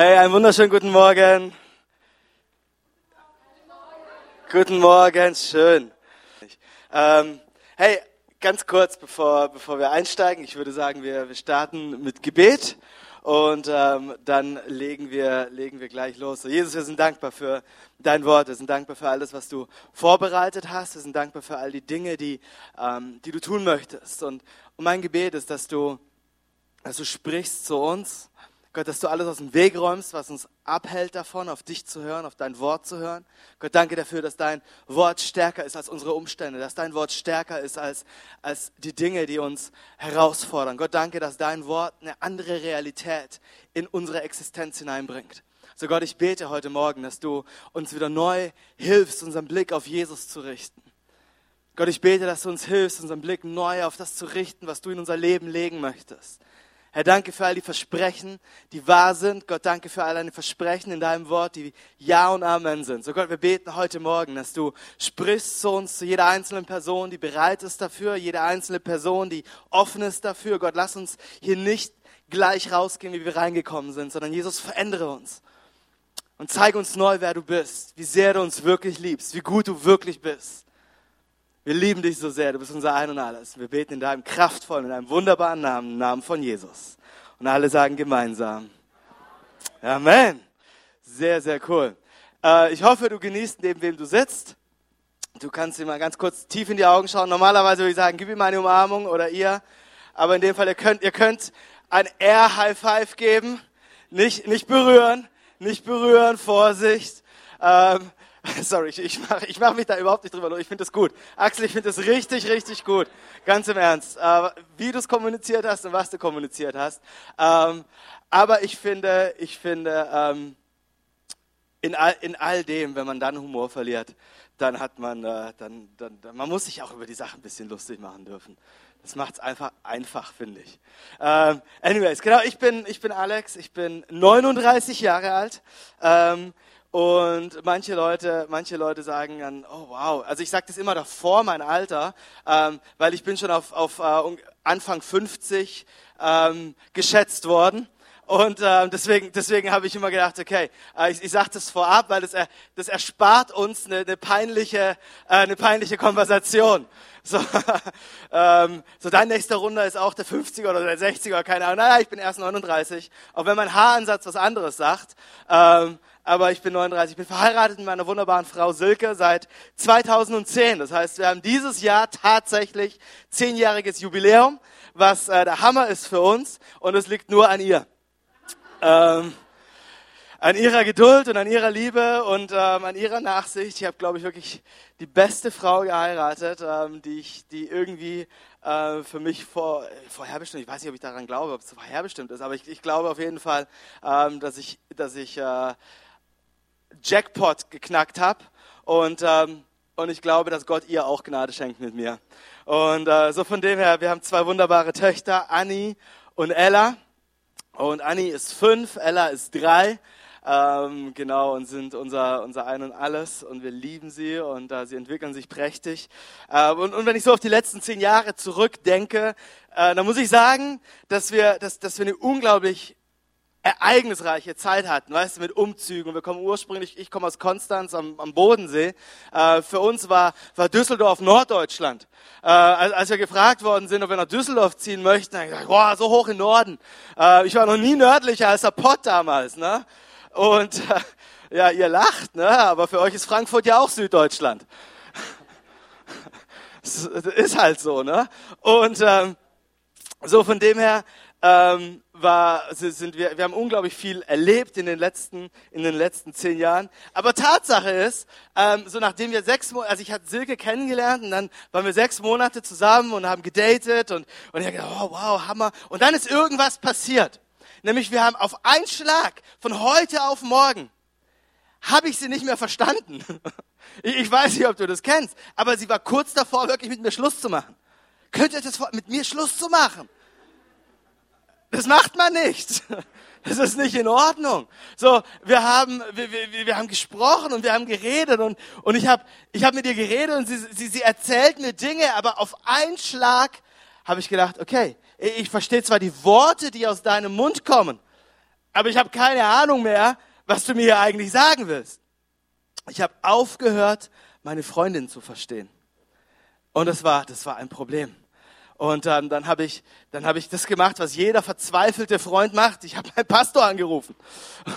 Hey, einen wunderschönen guten Morgen. Guten Morgen, schön. Ähm, hey, ganz kurz, bevor, bevor wir einsteigen, ich würde sagen, wir, wir starten mit Gebet und ähm, dann legen wir, legen wir gleich los. So, Jesus, wir sind dankbar für dein Wort, wir sind dankbar für alles, was du vorbereitet hast, wir sind dankbar für all die Dinge, die, ähm, die du tun möchtest. Und, und mein Gebet ist, dass du, dass du sprichst zu uns Gott, dass du alles aus dem Weg räumst, was uns abhält davon, auf dich zu hören, auf dein Wort zu hören. Gott, danke dafür, dass dein Wort stärker ist als unsere Umstände, dass dein Wort stärker ist als, als die Dinge, die uns herausfordern. Gott, danke, dass dein Wort eine andere Realität in unsere Existenz hineinbringt. So Gott, ich bete heute Morgen, dass du uns wieder neu hilfst, unseren Blick auf Jesus zu richten. Gott, ich bete, dass du uns hilfst, unseren Blick neu auf das zu richten, was du in unser Leben legen möchtest. Herr, danke für all die Versprechen, die wahr sind. Gott, danke für all deine Versprechen in deinem Wort, die Ja und Amen sind. So Gott, wir beten heute Morgen, dass du sprichst zu uns, zu jeder einzelnen Person, die bereit ist dafür, jede einzelne Person, die offen ist dafür. Gott, lass uns hier nicht gleich rausgehen, wie wir reingekommen sind, sondern Jesus, verändere uns. Und zeige uns neu, wer du bist, wie sehr du uns wirklich liebst, wie gut du wirklich bist. Wir lieben dich so sehr, du bist unser Ein und Alles. Wir beten in deinem kraftvollen, in deinem wunderbaren Namen, im Namen von Jesus. Und alle sagen gemeinsam. Amen. Sehr, sehr cool. Äh, ich hoffe, du genießt, neben wem du sitzt. Du kannst ihm mal ganz kurz tief in die Augen schauen. Normalerweise würde ich sagen, gib ihm eine Umarmung oder ihr. Aber in dem Fall, ihr könnt, ihr könnt ein Air High Five geben. Nicht, nicht berühren, nicht berühren, Vorsicht. Ähm, Sorry, ich, mache ich mach mich da überhaupt nicht drüber los. Ich finde das gut. Axel, ich finde das richtig, richtig gut. Ganz im Ernst. Äh, wie du es kommuniziert hast und was du kommuniziert hast. Ähm, aber ich finde, ich finde, ähm, in, all, in all dem, wenn man dann Humor verliert, dann hat man, äh, dann, dann, dann, man muss sich auch über die Sachen ein bisschen lustig machen dürfen. Das macht es einfach einfach, finde ich. Ähm, anyways, genau, ich bin, ich bin Alex, ich bin 39 Jahre alt. Ähm, und manche Leute, manche Leute sagen dann, oh wow, also ich sage das immer davor mein Alter, ähm, weil ich bin schon auf, auf äh, Anfang 50 ähm, geschätzt worden. Und äh, deswegen, deswegen habe ich immer gedacht, okay, äh, ich, ich sage das vorab, weil das, er, das erspart uns eine, eine, peinliche, äh, eine peinliche Konversation. So, ähm, so dein nächster Runde ist auch der 50er oder der 60er, keine Ahnung. Naja, ich bin erst 39. Auch wenn mein Haaransatz was anderes sagt. Ähm, aber ich bin 39. Ich bin verheiratet mit meiner wunderbaren Frau Silke seit 2010. Das heißt, wir haben dieses Jahr tatsächlich zehnjähriges Jubiläum, was äh, der Hammer ist für uns und es liegt nur an ihr. Ähm, an ihrer Geduld und an ihrer Liebe und ähm, an ihrer Nachsicht. Ich habe, glaube ich, wirklich die beste Frau geheiratet, ähm, die ich, die irgendwie äh, für mich vor, vorherbestimmt. Ich weiß nicht, ob ich daran glaube, ob es vorherbestimmt ist, aber ich, ich glaube auf jeden Fall, ähm, dass ich, dass ich äh, Jackpot geknackt habe und ähm, und ich glaube, dass Gott ihr auch Gnade schenkt mit mir. Und äh, so von dem her, wir haben zwei wunderbare Töchter, Annie und Ella. Und Annie ist fünf, Ella ist drei. Ähm, genau, und sind unser, unser Ein und Alles und wir lieben sie und äh, sie entwickeln sich prächtig. Äh, und, und wenn ich so auf die letzten zehn Jahre zurückdenke, äh, dann muss ich sagen, dass wir, dass, dass wir eine unglaublich ereignisreiche Zeit hatten, weißt du, mit Umzügen. Und wir kommen ursprünglich, ich komme aus Konstanz am, am Bodensee. Äh, für uns war, war Düsseldorf Norddeutschland. Äh, als, als, wir gefragt worden sind, ob wir nach Düsseldorf ziehen möchten, dann gesagt, boah, so hoch im Norden. Äh, ich war noch nie nördlicher als der Pott damals. Ne? Und äh, ja, ihr lacht, ne? aber für euch ist Frankfurt ja auch Süddeutschland. ist halt so. Ne? Und ähm, so von dem her ähm, war, sind wir, wir haben unglaublich viel erlebt in den letzten, in den letzten zehn Jahren. Aber Tatsache ist, ähm, so nachdem wir sechs Monate, also ich hatte Silke kennengelernt und dann waren wir sechs Monate zusammen und haben gedatet und, und ich habe gedacht, oh wow, Hammer. Und dann ist irgendwas passiert. Nämlich wir haben auf einen Schlag von heute auf morgen habe ich sie nicht mehr verstanden. Ich weiß nicht, ob du das kennst, aber sie war kurz davor, wirklich mit mir Schluss zu machen. Könnt ihr das mit mir Schluss zu machen? Das macht man nicht. Das ist nicht in Ordnung. So, wir haben, wir, wir, wir haben gesprochen und wir haben geredet und, und ich habe ich hab mit ihr geredet und sie, sie, sie erzählt mir Dinge, aber auf einen Schlag habe ich gedacht, okay, ich verstehe zwar die Worte, die aus deinem Mund kommen, aber ich habe keine Ahnung mehr, was du mir hier eigentlich sagen willst. Ich habe aufgehört, meine Freundin zu verstehen. Und das war, das war ein Problem. Und ähm, dann habe ich, dann habe ich das gemacht, was jeder verzweifelte Freund macht. Ich habe meinen Pastor angerufen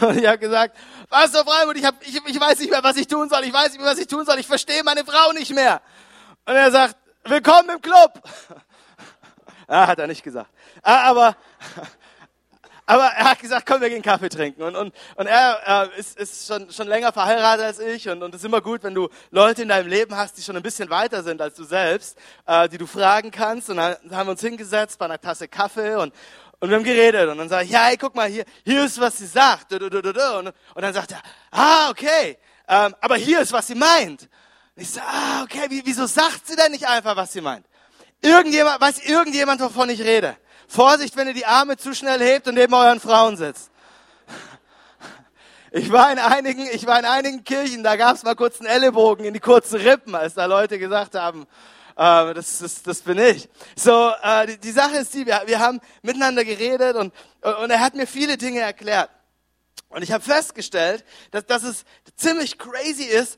und ich habe gesagt: Pastor Freiburg, ich, hab, ich, ich weiß nicht mehr, was ich tun soll. Ich weiß nicht mehr, was ich tun soll. Ich verstehe meine Frau nicht mehr. Und er sagt: Willkommen im Club. ah, hat er nicht gesagt. Ah, aber aber er hat gesagt, komm, wir gehen Kaffee trinken. Und, und, und er äh, ist, ist schon, schon länger verheiratet als ich. Und es ist immer gut, wenn du Leute in deinem Leben hast, die schon ein bisschen weiter sind als du selbst, äh, die du fragen kannst. Und dann haben wir uns hingesetzt bei einer Tasse Kaffee und, und wir haben geredet. Und dann sage ich, ja, hey, guck mal, hier, hier ist, was sie sagt. Und, und dann sagt er, ah, okay, ähm, aber hier ist, was sie meint. Und ich sage, ah, okay, wieso sagt sie denn nicht einfach, was sie meint? Irgendjemand, weiß irgendjemand, wovon ich rede? Vorsicht, wenn ihr die Arme zu schnell hebt und neben euren Frauen sitzt. Ich war in einigen, ich war in einigen Kirchen, da gab es mal kurz einen Ellenbogen in die kurzen Rippen, als da Leute gesagt haben, äh, das, das, das bin ich. So, äh, die, die Sache ist die, wir, wir haben miteinander geredet und, und er hat mir viele Dinge erklärt. Und ich habe festgestellt, dass, dass es ziemlich crazy ist,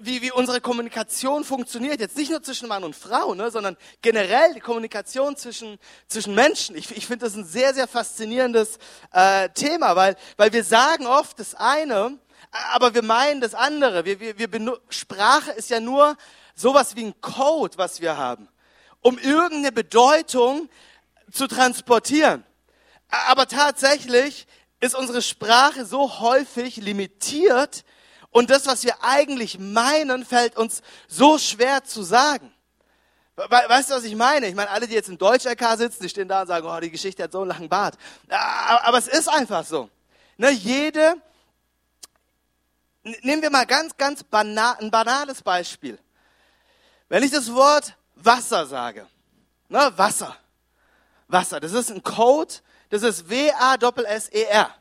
wie, wie unsere Kommunikation funktioniert. Jetzt nicht nur zwischen Mann und Frau, ne, sondern generell die Kommunikation zwischen, zwischen Menschen. Ich, ich finde das ein sehr, sehr faszinierendes äh, Thema, weil, weil wir sagen oft das eine, aber wir meinen das andere. Wir, wir, wir Sprache ist ja nur sowas wie ein Code, was wir haben, um irgendeine Bedeutung zu transportieren. Aber tatsächlich ist unsere Sprache so häufig limitiert, und das, was wir eigentlich meinen, fällt uns so schwer zu sagen. Weißt du, was ich meine? Ich meine, alle, die jetzt im Deutsch-LK sitzen, die stehen da und sagen, oh, die Geschichte hat so einen langen Bart. Aber es ist einfach so. Ne, jede, nehmen wir mal ganz, ganz banal, ein banales Beispiel. Wenn ich das Wort Wasser sage, ne, Wasser, Wasser, das ist ein Code, das ist W-A-S-S-E-R.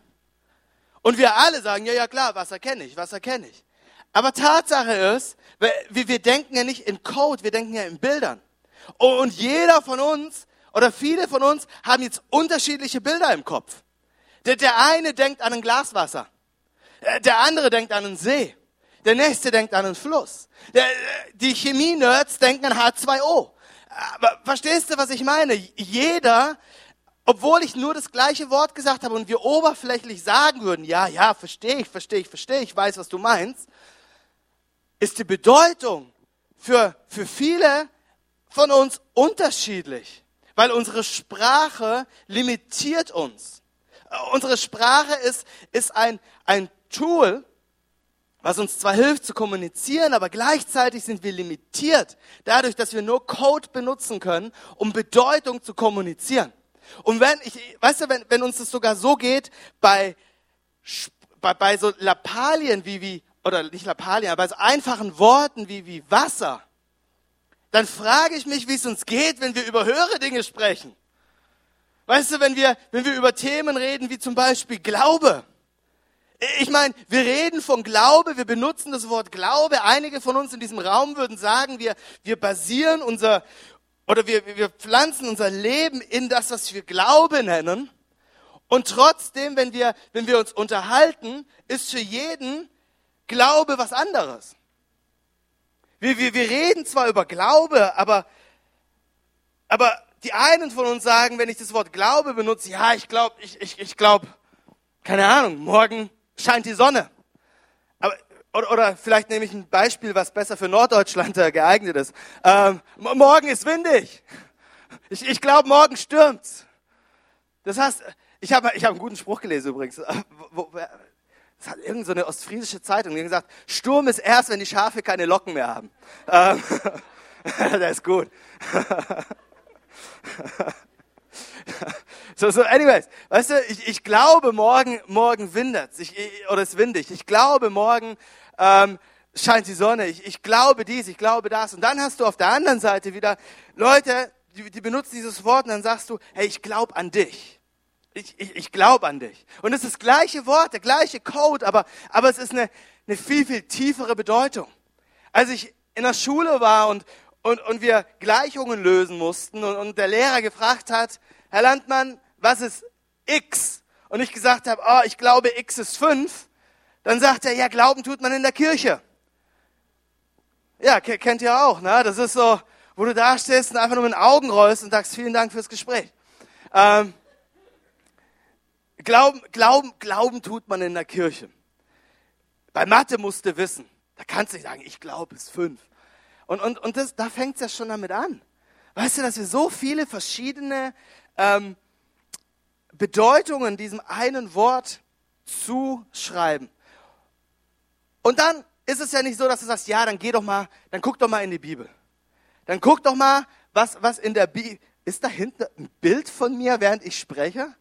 Und wir alle sagen, ja, ja klar, Wasser kenne ich, Wasser kenne ich. Aber Tatsache ist, wir, wir denken ja nicht in Code, wir denken ja in Bildern. Und jeder von uns oder viele von uns haben jetzt unterschiedliche Bilder im Kopf. Der, der eine denkt an ein Glas Wasser. Äh, der andere denkt an einen See. Der nächste denkt an einen Fluss. Der, die Chemie-Nerds denken an H2O. Aber verstehst du, was ich meine? Jeder obwohl ich nur das gleiche Wort gesagt habe und wir oberflächlich sagen würden, ja, ja, verstehe ich, verstehe ich, verstehe ich, weiß, was du meinst, ist die Bedeutung für, für viele von uns unterschiedlich, weil unsere Sprache limitiert uns. Unsere Sprache ist, ist ein, ein Tool, was uns zwar hilft zu kommunizieren, aber gleichzeitig sind wir limitiert dadurch, dass wir nur Code benutzen können, um Bedeutung zu kommunizieren. Und wenn, ich, weißt du, wenn, wenn uns das sogar so geht, bei, bei, bei so Lappalien wie, wie, oder nicht Lappalien, aber bei so einfachen Worten wie, wie Wasser, dann frage ich mich, wie es uns geht, wenn wir über höhere Dinge sprechen. Weißt du, wenn wir, wenn wir über Themen reden, wie zum Beispiel Glaube. Ich meine, wir reden von Glaube, wir benutzen das Wort Glaube. Einige von uns in diesem Raum würden sagen, wir, wir basieren unser, oder wir, wir pflanzen unser Leben in das, was wir Glaube nennen. Und trotzdem, wenn wir, wenn wir uns unterhalten, ist für jeden Glaube was anderes. Wir, wir, wir reden zwar über Glaube, aber, aber die einen von uns sagen, wenn ich das Wort Glaube benutze, ja, ich glaube, ich, ich, ich glaube, keine Ahnung, morgen scheint die Sonne. Oder, oder vielleicht nehme ich ein Beispiel, was besser für Norddeutschland äh, geeignet ist. Ähm, morgen ist windig. Ich, ich glaube, morgen stürmt's. Das heißt, ich habe ich hab einen guten Spruch gelesen übrigens. Äh, das hat irgendeine so ostfriesische Zeitung gesagt, Sturm ist erst, wenn die Schafe keine Locken mehr haben. Ähm, der ist gut. so, so, anyways, weißt du, ich, ich glaube, morgen, morgen windet ich, oder es windig. Ich glaube, morgen ähm, scheint die Sonne, ich, ich glaube dies, ich glaube das. Und dann hast du auf der anderen Seite wieder Leute, die, die benutzen dieses Wort und dann sagst du, hey, ich glaube an dich. Ich, ich, ich glaube an dich. Und es ist das gleiche Wort, der gleiche Code, aber, aber es ist eine, eine viel, viel tiefere Bedeutung. Als ich in der Schule war und, und, und wir Gleichungen lösen mussten und, und der Lehrer gefragt hat, Herr Landmann, was ist X? und ich gesagt habe, oh, ich glaube, X ist 5, dann sagt er, ja, Glauben tut man in der Kirche. Ja, kennt ihr auch, ne? Das ist so, wo du da stehst und einfach nur mit den Augen rollst und sagst, vielen Dank fürs Gespräch. Ähm, Glauben, Glauben, Glauben tut man in der Kirche. Bei Mathe musst du wissen. Da kannst du nicht sagen, ich glaube, es ist fünf. Und, und, und das, da fängt es ja schon damit an. Weißt du, dass wir so viele verschiedene ähm, Bedeutungen diesem einen Wort zuschreiben. Und dann ist es ja nicht so, dass du sagst, ja, dann geh doch mal, dann guck doch mal in die Bibel. Dann guck doch mal, was, was in der Bibel, ist da hinten ein Bild von mir, während ich spreche?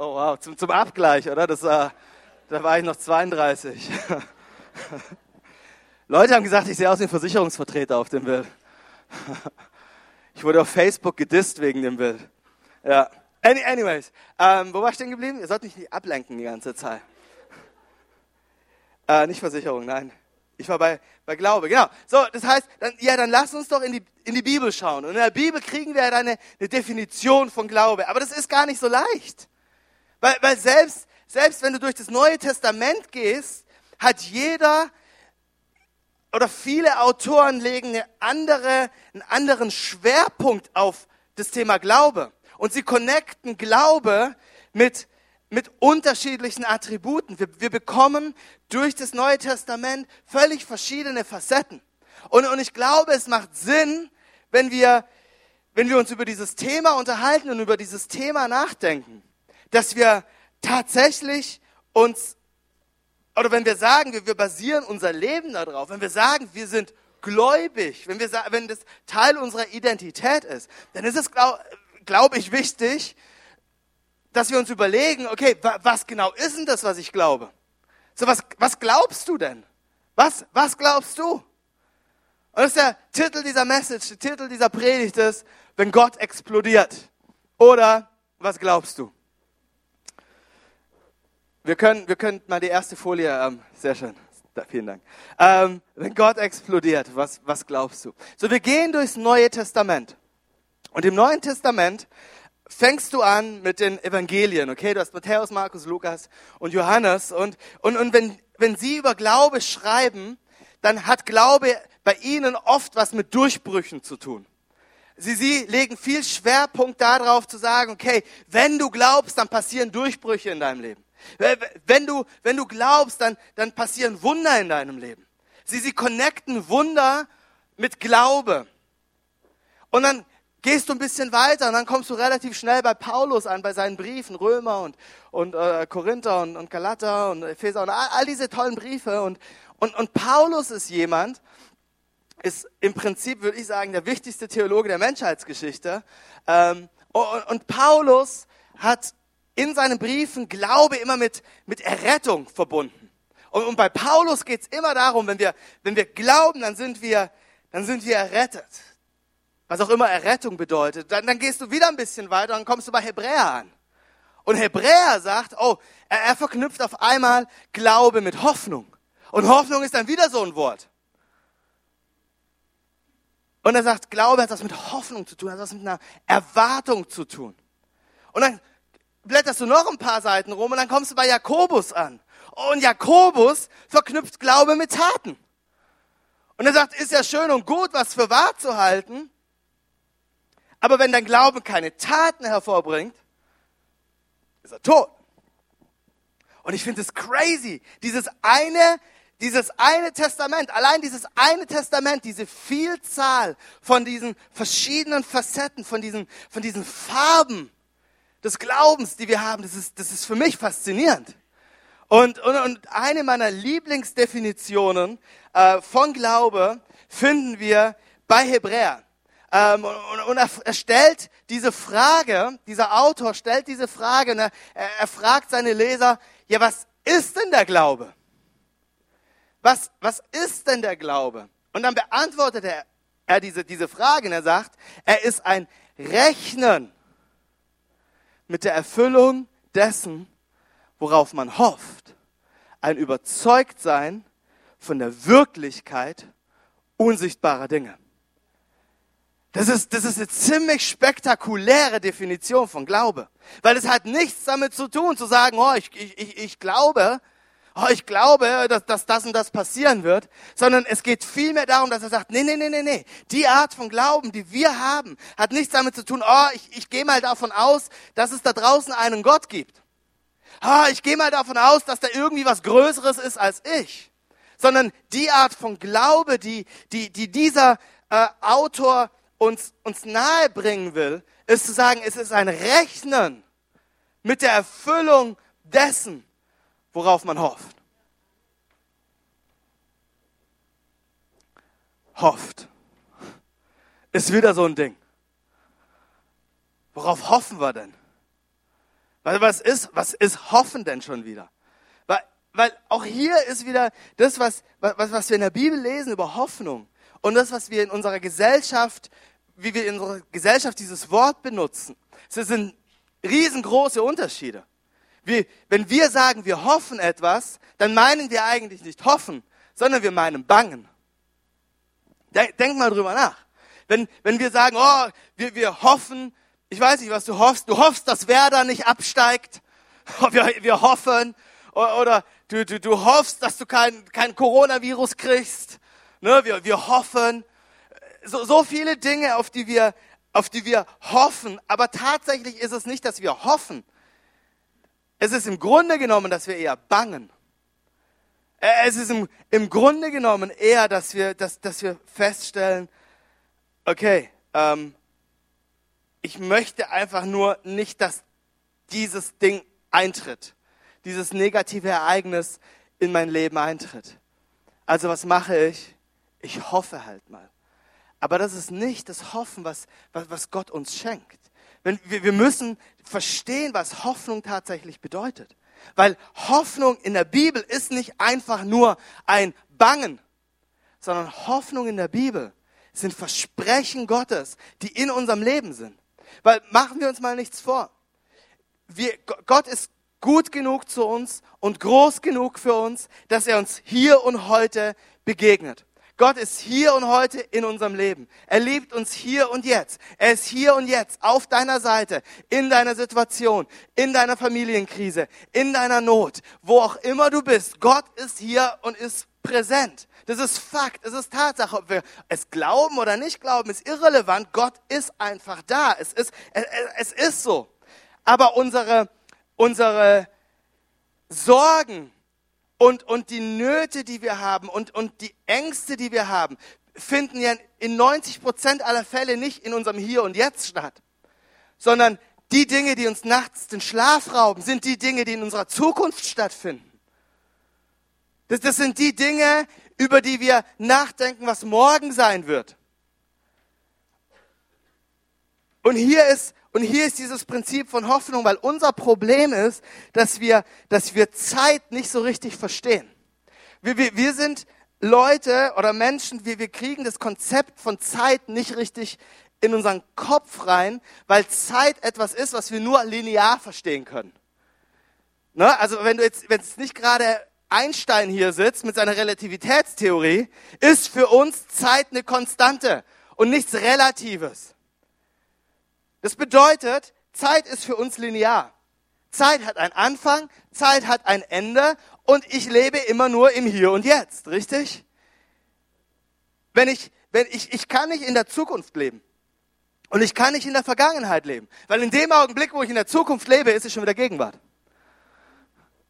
Oh wow, zum, zum Abgleich, oder? Das war, da war ich noch 32. Leute haben gesagt, ich sehe aus wie ein Versicherungsvertreter auf dem Bild. Ich wurde auf Facebook gedisst wegen dem Bild. Ja. Any, anyways, ähm, wo war ich denn geblieben? Ihr sollt mich nicht ablenken die ganze Zeit. Äh, nicht Versicherung, nein. Ich war bei, bei Glaube, genau. So, das heißt, dann, ja, dann lass uns doch in die, in die Bibel schauen. Und in der Bibel kriegen wir eine, eine Definition von Glaube. Aber das ist gar nicht so leicht. Weil, weil selbst, selbst wenn du durch das Neue Testament gehst, hat jeder oder viele Autoren legen eine andere, einen anderen Schwerpunkt auf das Thema Glaube. Und sie connecten Glaube mit, mit unterschiedlichen Attributen. Wir, wir bekommen durch das Neue Testament völlig verschiedene Facetten. Und, und ich glaube, es macht Sinn, wenn wir, wenn wir uns über dieses Thema unterhalten und über dieses Thema nachdenken, dass wir tatsächlich uns, oder wenn wir sagen, wir, wir basieren unser Leben darauf, wenn wir sagen, wir sind gläubig, wenn, wir, wenn das Teil unserer Identität ist, dann ist es, glaube glaub ich, wichtig, dass wir uns überlegen, okay, was genau ist denn das, was ich glaube? So, was, was glaubst du denn? Was, was glaubst du? Und das ist der Titel dieser Message, der Titel dieser Predigt ist, wenn Gott explodiert. Oder was glaubst du? Wir können, wir können mal die erste Folie, ähm, sehr schön, da, vielen Dank. Ähm, wenn Gott explodiert, was, was glaubst du? So, wir gehen durchs Neue Testament. Und im Neuen Testament fängst du an mit den Evangelien, okay? Du hast Matthäus, Markus, Lukas und Johannes. Und, und, und wenn, wenn sie über Glaube schreiben, dann hat Glaube bei ihnen oft was mit Durchbrüchen zu tun. Sie, sie legen viel Schwerpunkt darauf zu sagen, okay, wenn du glaubst, dann passieren Durchbrüche in deinem Leben. Wenn du, wenn du glaubst, dann, dann passieren Wunder in deinem Leben. Sie, sie connecten Wunder mit Glaube. Und dann gehst du ein bisschen weiter und dann kommst du relativ schnell bei Paulus an, bei seinen Briefen, Römer und, und äh, Korinther und, und Galater und Epheser und all, all diese tollen Briefe. Und, und, und Paulus ist jemand, ist im Prinzip, würde ich sagen, der wichtigste Theologe der Menschheitsgeschichte. Ähm, und, und Paulus hat in seinen Briefen Glaube immer mit, mit Errettung verbunden. Und, und bei Paulus geht es immer darum, wenn wir, wenn wir glauben, dann sind wir, dann sind wir errettet. Was auch immer Errettung bedeutet. Dann, dann gehst du wieder ein bisschen weiter und kommst du bei Hebräer an. Und Hebräer sagt, oh, er, er verknüpft auf einmal Glaube mit Hoffnung. Und Hoffnung ist dann wieder so ein Wort. Und er sagt, Glaube hat was mit Hoffnung zu tun, hat was mit einer Erwartung zu tun. Und dann blätterst du noch ein paar Seiten rum und dann kommst du bei Jakobus an. Und Jakobus verknüpft Glaube mit Taten. Und er sagt, ist ja schön und gut, was für wahr zu halten, aber wenn dein Glauben keine Taten hervorbringt, ist er tot. Und ich finde es crazy, dieses eine, dieses eine Testament, allein dieses eine Testament, diese Vielzahl von diesen verschiedenen Facetten, von diesen, von diesen Farben, des Glaubens, die wir haben, das ist, das ist für mich faszinierend. Und, und, und eine meiner Lieblingsdefinitionen äh, von Glaube finden wir bei Hebräer. Ähm, und, und er, stellt diese Frage, dieser Autor stellt diese Frage, ne, er, er fragt seine Leser, ja, was ist denn der Glaube? Was, was ist denn der Glaube? Und dann beantwortet er, er diese, diese Frage und er sagt, er ist ein Rechnen mit der Erfüllung dessen, worauf man hofft. Ein Überzeugtsein von der Wirklichkeit unsichtbarer Dinge. Das ist, das ist eine ziemlich spektakuläre Definition von Glaube. Weil es hat nichts damit zu tun, zu sagen, oh, ich, ich, ich glaube, oh, ich glaube, dass, dass das und das passieren wird, sondern es geht vielmehr darum, dass er sagt, nee, nee, nee, nee, nee, die Art von Glauben, die wir haben, hat nichts damit zu tun, oh, ich, ich gehe mal davon aus, dass es da draußen einen Gott gibt. Oh, ich gehe mal davon aus, dass da irgendwie was Größeres ist als ich. Sondern die Art von Glaube, die, die, die dieser äh, Autor uns, uns nahe bringen will, ist zu sagen, es ist ein Rechnen mit der Erfüllung dessen, worauf man hofft. Hofft. Ist wieder so ein Ding. Worauf hoffen wir denn? Weil was ist, was ist Hoffen denn schon wieder? Weil, weil auch hier ist wieder das, was, was, was wir in der Bibel lesen über Hoffnung und das, was wir in unserer Gesellschaft wie wir in unserer Gesellschaft dieses Wort benutzen. Es sind riesengroße Unterschiede. Wie, wenn wir sagen, wir hoffen etwas, dann meinen wir eigentlich nicht hoffen, sondern wir meinen bangen. Denk mal drüber nach. Wenn, wenn wir sagen, oh, wir, wir hoffen, ich weiß nicht, was du hoffst, du hoffst, dass Werder nicht absteigt, wir, wir hoffen, oder du, du, du hoffst, dass du kein, kein Coronavirus kriegst, ne, wir, wir hoffen, so, so viele Dinge, auf die wir, auf die wir hoffen, aber tatsächlich ist es nicht, dass wir hoffen. Es ist im Grunde genommen, dass wir eher bangen. Äh, es ist im, im Grunde genommen eher, dass wir, dass, dass wir feststellen, okay, ähm, ich möchte einfach nur nicht, dass dieses Ding eintritt, dieses negative Ereignis in mein Leben eintritt. Also was mache ich? Ich hoffe halt mal. Aber das ist nicht das Hoffen, was, was, was Gott uns schenkt. Wenn, wir, wir müssen verstehen, was Hoffnung tatsächlich bedeutet. Weil Hoffnung in der Bibel ist nicht einfach nur ein Bangen, sondern Hoffnung in der Bibel sind Versprechen Gottes, die in unserem Leben sind. Weil machen wir uns mal nichts vor. Wir, Gott ist gut genug zu uns und groß genug für uns, dass er uns hier und heute begegnet. Gott ist hier und heute in unserem Leben. Er liebt uns hier und jetzt. Er ist hier und jetzt auf deiner Seite, in deiner Situation, in deiner Familienkrise, in deiner Not, wo auch immer du bist. Gott ist hier und ist präsent. Das ist Fakt, es ist Tatsache. Ob wir es glauben oder nicht glauben, ist irrelevant. Gott ist einfach da. Es ist, es, ist so. Aber unsere, unsere Sorgen, und, und die Nöte, die wir haben und, und die Ängste, die wir haben, finden ja in 90 Prozent aller Fälle nicht in unserem Hier und Jetzt statt, sondern die Dinge, die uns nachts den Schlaf rauben, sind die Dinge, die in unserer Zukunft stattfinden. Das, das sind die Dinge, über die wir nachdenken, was morgen sein wird. Und hier ist und hier ist dieses Prinzip von Hoffnung, weil unser Problem ist, dass wir, dass wir Zeit nicht so richtig verstehen. Wir, wir, wir sind Leute oder Menschen, wir, wir kriegen das Konzept von Zeit nicht richtig in unseren Kopf rein, weil Zeit etwas ist, was wir nur linear verstehen können. Ne? Also wenn du jetzt, wenn es nicht gerade Einstein hier sitzt mit seiner Relativitätstheorie, ist für uns Zeit eine Konstante und nichts Relatives. Das bedeutet, Zeit ist für uns linear. Zeit hat einen Anfang, Zeit hat ein Ende und ich lebe immer nur im Hier und Jetzt, richtig? Wenn ich, wenn ich, ich kann nicht in der Zukunft leben. Und ich kann nicht in der Vergangenheit leben. Weil in dem Augenblick, wo ich in der Zukunft lebe, ist es schon wieder Gegenwart.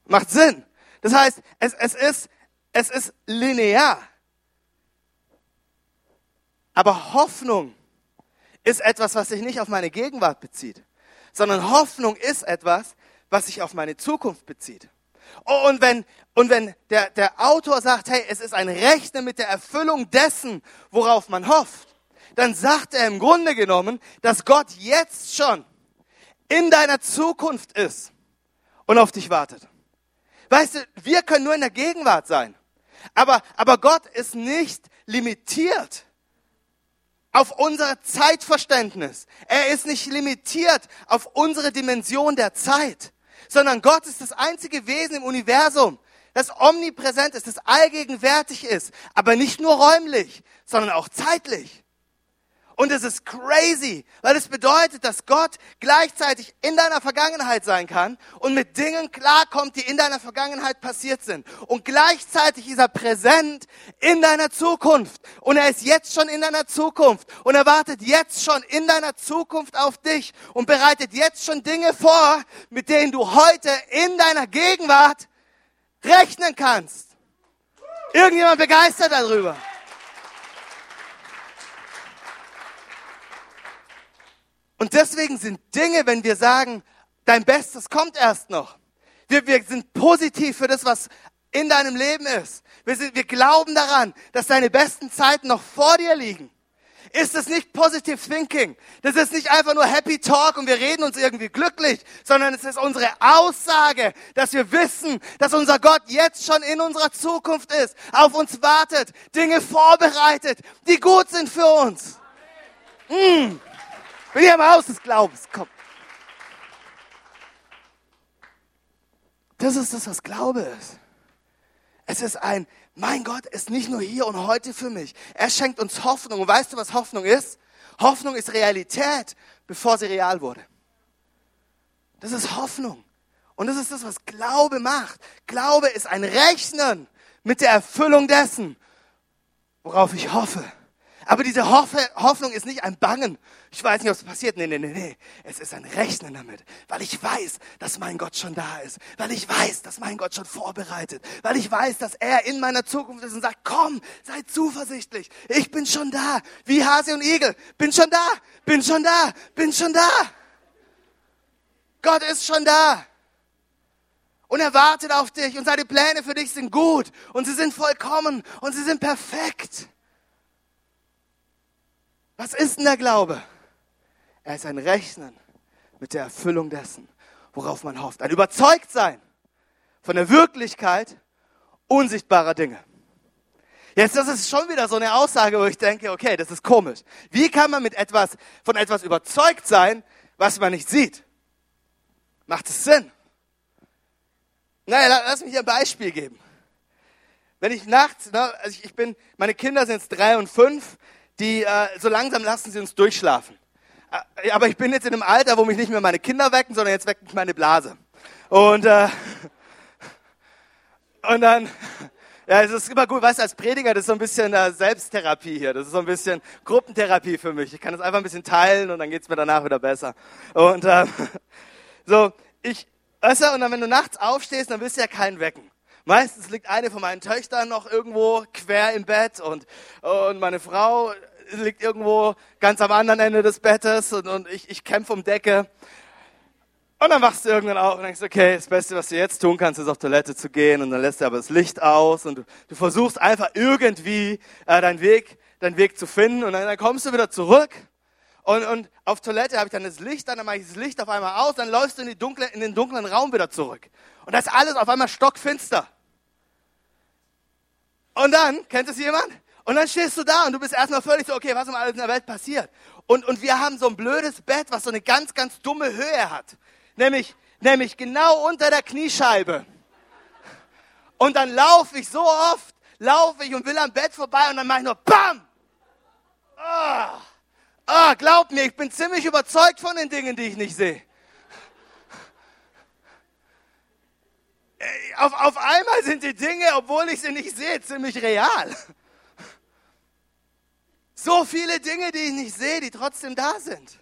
Macht Sinn. Das heißt, es, es, ist, es ist linear. Aber Hoffnung ist etwas, was sich nicht auf meine Gegenwart bezieht, sondern Hoffnung ist etwas, was sich auf meine Zukunft bezieht. Oh, und wenn, und wenn der, der Autor sagt, hey, es ist ein Rechnen mit der Erfüllung dessen, worauf man hofft, dann sagt er im Grunde genommen, dass Gott jetzt schon in deiner Zukunft ist und auf dich wartet. Weißt du, wir können nur in der Gegenwart sein. Aber, aber Gott ist nicht limitiert auf unser Zeitverständnis. Er ist nicht limitiert auf unsere Dimension der Zeit, sondern Gott ist das einzige Wesen im Universum, das omnipräsent ist, das allgegenwärtig ist, aber nicht nur räumlich, sondern auch zeitlich. Und es ist crazy, weil es bedeutet, dass Gott gleichzeitig in deiner Vergangenheit sein kann und mit Dingen klarkommt, die in deiner Vergangenheit passiert sind. Und gleichzeitig ist er präsent in deiner Zukunft. Und er ist jetzt schon in deiner Zukunft. Und er wartet jetzt schon in deiner Zukunft auf dich und bereitet jetzt schon Dinge vor, mit denen du heute in deiner Gegenwart rechnen kannst. Irgendjemand begeistert darüber? Und deswegen sind Dinge, wenn wir sagen, dein Bestes kommt erst noch. Wir, wir sind positiv für das, was in deinem Leben ist. Wir, sind, wir glauben daran, dass deine besten Zeiten noch vor dir liegen. Ist es nicht Positive Thinking? Das ist nicht einfach nur Happy Talk und wir reden uns irgendwie glücklich, sondern es ist unsere Aussage, dass wir wissen, dass unser Gott jetzt schon in unserer Zukunft ist, auf uns wartet, Dinge vorbereitet, die gut sind für uns. Mm. Bin ich am Haus des Glaubens. Komm. Das ist das, was Glaube ist. Es ist ein, mein Gott ist nicht nur hier und heute für mich. Er schenkt uns Hoffnung. Und weißt du, was Hoffnung ist? Hoffnung ist Realität, bevor sie real wurde. Das ist Hoffnung. Und das ist das, was Glaube macht. Glaube ist ein Rechnen mit der Erfüllung dessen, worauf ich hoffe. Aber diese Hoffnung ist nicht ein Bangen. Ich weiß nicht, was passiert. Nee, nee, nee, nee. Es ist ein Rechnen damit. Weil ich weiß, dass mein Gott schon da ist. Weil ich weiß, dass mein Gott schon vorbereitet. Weil ich weiß, dass er in meiner Zukunft ist und sagt, komm, sei zuversichtlich. Ich bin schon da. Wie Hase und Igel. Bin schon da. Bin schon da. Bin schon da. Gott ist schon da. Und er wartet auf dich und seine Pläne für dich sind gut und sie sind vollkommen und sie sind perfekt. Was ist denn der Glaube? Er ist ein Rechnen mit der Erfüllung dessen, worauf man hofft. Ein Überzeugtsein von der Wirklichkeit unsichtbarer Dinge. Jetzt, das ist schon wieder so eine Aussage, wo ich denke, okay, das ist komisch. Wie kann man mit etwas, von etwas überzeugt sein, was man nicht sieht? Macht es Sinn? Naja, lass mich ein Beispiel geben. Wenn ich nachts, ne, also ich bin, meine Kinder sind jetzt drei und fünf, die äh, so langsam lassen sie uns durchschlafen. Äh, aber ich bin jetzt in einem Alter, wo mich nicht mehr meine Kinder wecken, sondern jetzt weckt mich meine Blase. Und, äh, und dann, ja, es ist immer gut, weißt du, als Prediger, das ist so ein bisschen äh, Selbsttherapie hier. Das ist so ein bisschen Gruppentherapie für mich. Ich kann das einfach ein bisschen teilen und dann geht's mir danach wieder besser. Und äh, so, ich, weißt du, und dann, wenn du nachts aufstehst, dann willst du ja keinen wecken. Meistens liegt eine von meinen Töchtern noch irgendwo quer im Bett und, und meine Frau liegt irgendwo ganz am anderen Ende des Bettes und, und ich, ich kämpfe um Decke. Und dann wachst du irgendwann auf und denkst, okay, das Beste, was du jetzt tun kannst, ist auf Toilette zu gehen und dann lässt du aber das Licht aus und du, du versuchst einfach irgendwie äh, deinen Weg, deinen Weg zu finden und dann, dann kommst du wieder zurück und, und auf Toilette habe ich dann das Licht an, dann mache ich das Licht auf einmal aus, dann läufst du in, die dunkle, in den dunklen Raum wieder zurück. Und das ist alles auf einmal stockfinster. Und dann, kennt es jemand? Und dann stehst du da und du bist erstmal völlig so, okay, was um alles in der Welt passiert? Und, und wir haben so ein blödes Bett, was so eine ganz, ganz dumme Höhe hat. Nämlich, nämlich genau unter der Kniescheibe. Und dann laufe ich so oft, laufe ich und will am Bett vorbei und dann mache ich nur BAM! Ah, ah, glaub mir, ich bin ziemlich überzeugt von den Dingen, die ich nicht sehe. Auf, auf einmal sind die Dinge, obwohl ich sie nicht sehe, ziemlich real. So viele Dinge, die ich nicht sehe, die trotzdem da sind.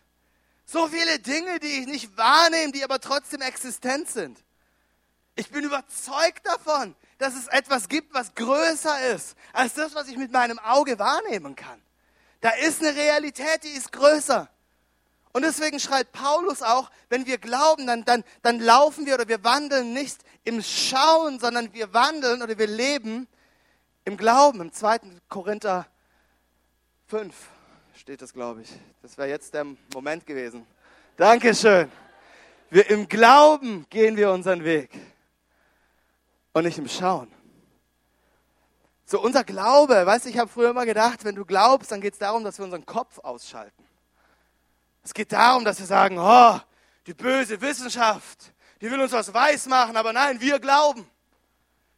So viele Dinge, die ich nicht wahrnehme, die aber trotzdem existent sind. Ich bin überzeugt davon, dass es etwas gibt, was größer ist als das, was ich mit meinem Auge wahrnehmen kann. Da ist eine Realität, die ist größer. Und deswegen schreibt Paulus auch, wenn wir glauben, dann, dann, dann laufen wir oder wir wandeln nicht im Schauen, sondern wir wandeln oder wir leben im Glauben. Im 2. Korinther 5 steht das, glaube ich. Das wäre jetzt der Moment gewesen. Dankeschön. Wir, Im Glauben gehen wir unseren Weg und nicht im Schauen. So unser Glaube, weißt du, ich habe früher immer gedacht, wenn du glaubst, dann geht es darum, dass wir unseren Kopf ausschalten. Es geht darum, dass wir sagen, oh, die böse Wissenschaft, die will uns was weiß machen, aber nein, wir glauben.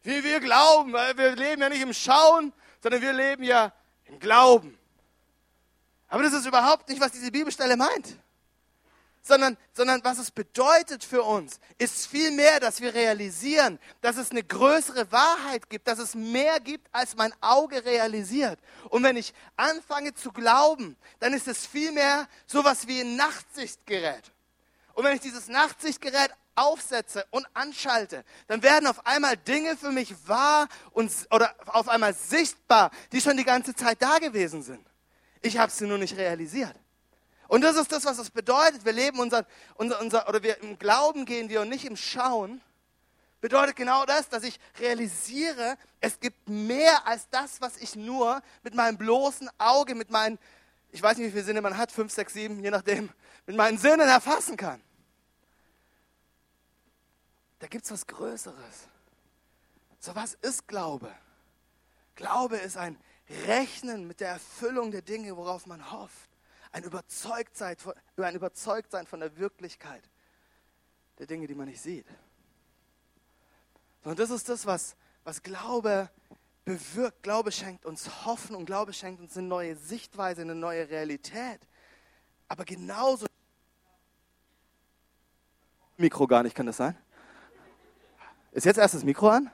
Wir, wir glauben, wir leben ja nicht im Schauen, sondern wir leben ja im Glauben. Aber das ist überhaupt nicht, was diese Bibelstelle meint. Sondern, sondern was es bedeutet für uns, ist vielmehr, dass wir realisieren, dass es eine größere Wahrheit gibt, dass es mehr gibt, als mein Auge realisiert. Und wenn ich anfange zu glauben, dann ist es vielmehr sowas wie ein Nachtsichtgerät. Und wenn ich dieses Nachtsichtgerät aufsetze und anschalte, dann werden auf einmal Dinge für mich wahr und, oder auf einmal sichtbar, die schon die ganze Zeit da gewesen sind. Ich habe sie nur nicht realisiert. Und das ist das, was es bedeutet. Wir leben unser, unser, unser, oder wir im Glauben gehen wir und nicht im Schauen. Bedeutet genau das, dass ich realisiere, es gibt mehr als das, was ich nur mit meinem bloßen Auge, mit meinen, ich weiß nicht, wie viele Sinne man hat, fünf, sechs, sieben, je nachdem, mit meinen Sinnen erfassen kann. Da gibt es was Größeres. So was ist Glaube? Glaube ist ein Rechnen mit der Erfüllung der Dinge, worauf man hofft. Ein Überzeugtsein, ein Überzeugtsein von der Wirklichkeit der Dinge, die man nicht sieht. Und das ist das, was, was Glaube bewirkt. Glaube schenkt uns Hoffnung, Glaube schenkt uns eine neue Sichtweise, eine neue Realität. Aber genauso. Mikro gar nicht, kann das sein? Ist jetzt erst das Mikro an?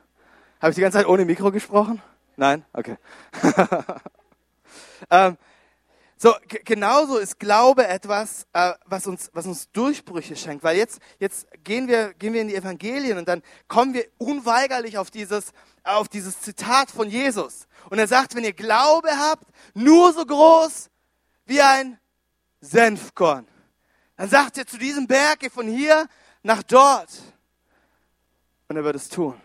Habe ich die ganze Zeit ohne Mikro gesprochen? Nein? Okay. ähm, so, genauso ist Glaube etwas, äh, was, uns, was uns Durchbrüche schenkt. Weil jetzt, jetzt gehen, wir, gehen wir in die Evangelien und dann kommen wir unweigerlich auf dieses, auf dieses Zitat von Jesus. Und er sagt, wenn ihr Glaube habt, nur so groß wie ein Senfkorn, dann sagt er zu diesem Berg, geh von hier nach dort. Und er wird es tun.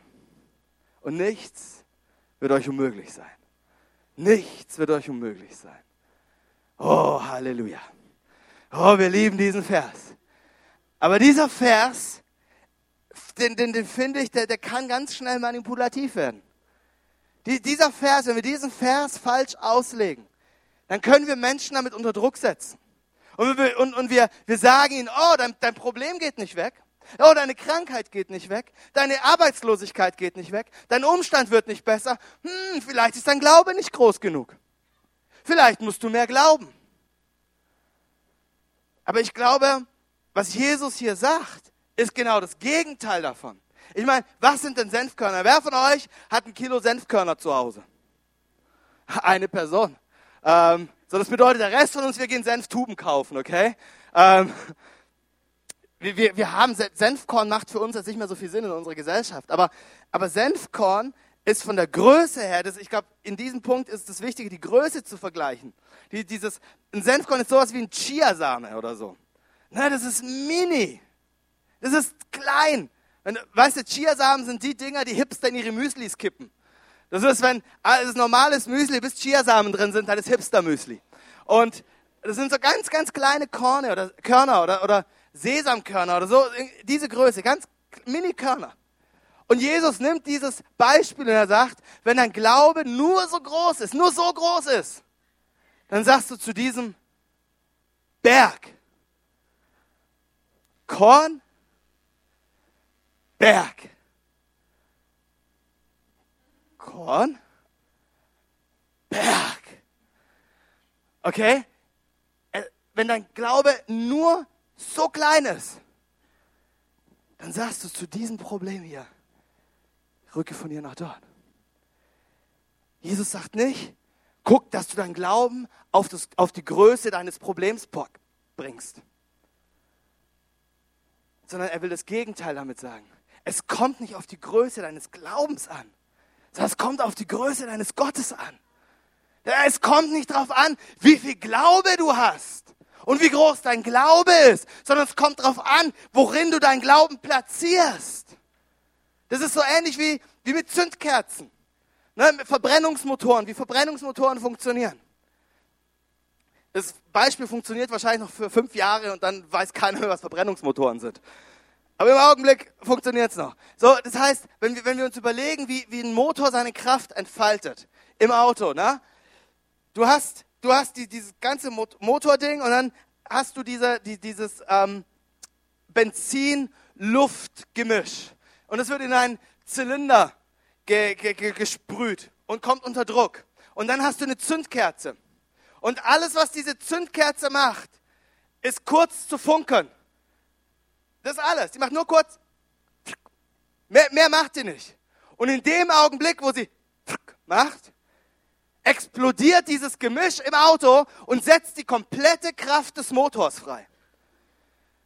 Und nichts wird euch unmöglich sein. Nichts wird euch unmöglich sein. Oh, Halleluja. Oh, wir lieben diesen Vers. Aber dieser Vers, den, den, den finde ich, der, der kann ganz schnell manipulativ werden. Die, dieser Vers, wenn wir diesen Vers falsch auslegen, dann können wir Menschen damit unter Druck setzen. Und wir, und, und wir, wir sagen ihnen, oh, dein, dein Problem geht nicht weg. Oh, deine Krankheit geht nicht weg. Deine Arbeitslosigkeit geht nicht weg. Dein Umstand wird nicht besser. Hm, vielleicht ist dein Glaube nicht groß genug. Vielleicht musst du mehr glauben. Aber ich glaube, was Jesus hier sagt, ist genau das Gegenteil davon. Ich meine, was sind denn Senfkörner? Wer von euch hat ein Kilo Senfkörner zu Hause? Eine Person. Ähm, so, das bedeutet, der Rest von uns, wir gehen Senftuben kaufen, okay? Ähm, wir, wir, wir haben Senfkorn macht für uns jetzt nicht mehr so viel Sinn in unserer Gesellschaft, aber, aber Senfkorn ist von der Größe her, das, ich glaube, in diesem Punkt ist es wichtig, die Größe zu vergleichen. Die, dieses, ein Senfkorn ist sowas wie ein Chiasame oder so. Na, das ist mini. Das ist klein. Wenn, weißt du, Chiasamen sind die Dinger, die Hipster in ihre Müslis kippen. Das ist, wenn alles normales Müsli bis Chiasamen drin sind, dann ist Hipster-Müsli. Und das sind so ganz, ganz kleine Korne oder Körner oder, oder Sesamkörner oder so, diese Größe, ganz Mini-Körner. Und Jesus nimmt dieses Beispiel und er sagt, wenn dein Glaube nur so groß ist, nur so groß ist, dann sagst du zu diesem Berg, Korn, Berg. Korn, Berg. Okay? Äh, wenn dein Glaube nur so klein ist, dann sagst du zu diesem Problem hier, rücke von hier nach dort. Jesus sagt nicht, guck, dass du deinen Glauben auf, das, auf die Größe deines Problems bringst. Sondern er will das Gegenteil damit sagen. Es kommt nicht auf die Größe deines Glaubens an, sondern es kommt auf die Größe deines Gottes an. Es kommt nicht darauf an, wie viel Glaube du hast, und wie groß dein Glaube ist, sondern es kommt darauf an, worin du deinen Glauben platzierst. Das ist so ähnlich wie, wie mit Zündkerzen, ne, mit Verbrennungsmotoren, wie Verbrennungsmotoren funktionieren. Das Beispiel funktioniert wahrscheinlich noch für fünf Jahre und dann weiß keiner mehr, was Verbrennungsmotoren sind. Aber im Augenblick funktioniert es noch. So, das heißt, wenn wir, wenn wir uns überlegen, wie, wie ein Motor seine Kraft entfaltet im Auto, ne? du hast du hast die, dieses ganze Motording und dann hast du diese, die, dieses ähm, Benzin-Luft-Gemisch. Und es wird in einen Zylinder ge, ge, ge, gesprüht und kommt unter Druck. Und dann hast du eine Zündkerze. Und alles, was diese Zündkerze macht, ist kurz zu funkeln. Das ist alles. Die macht nur kurz. Mehr, mehr macht sie nicht. Und in dem Augenblick, wo sie macht, explodiert dieses Gemisch im Auto und setzt die komplette Kraft des Motors frei.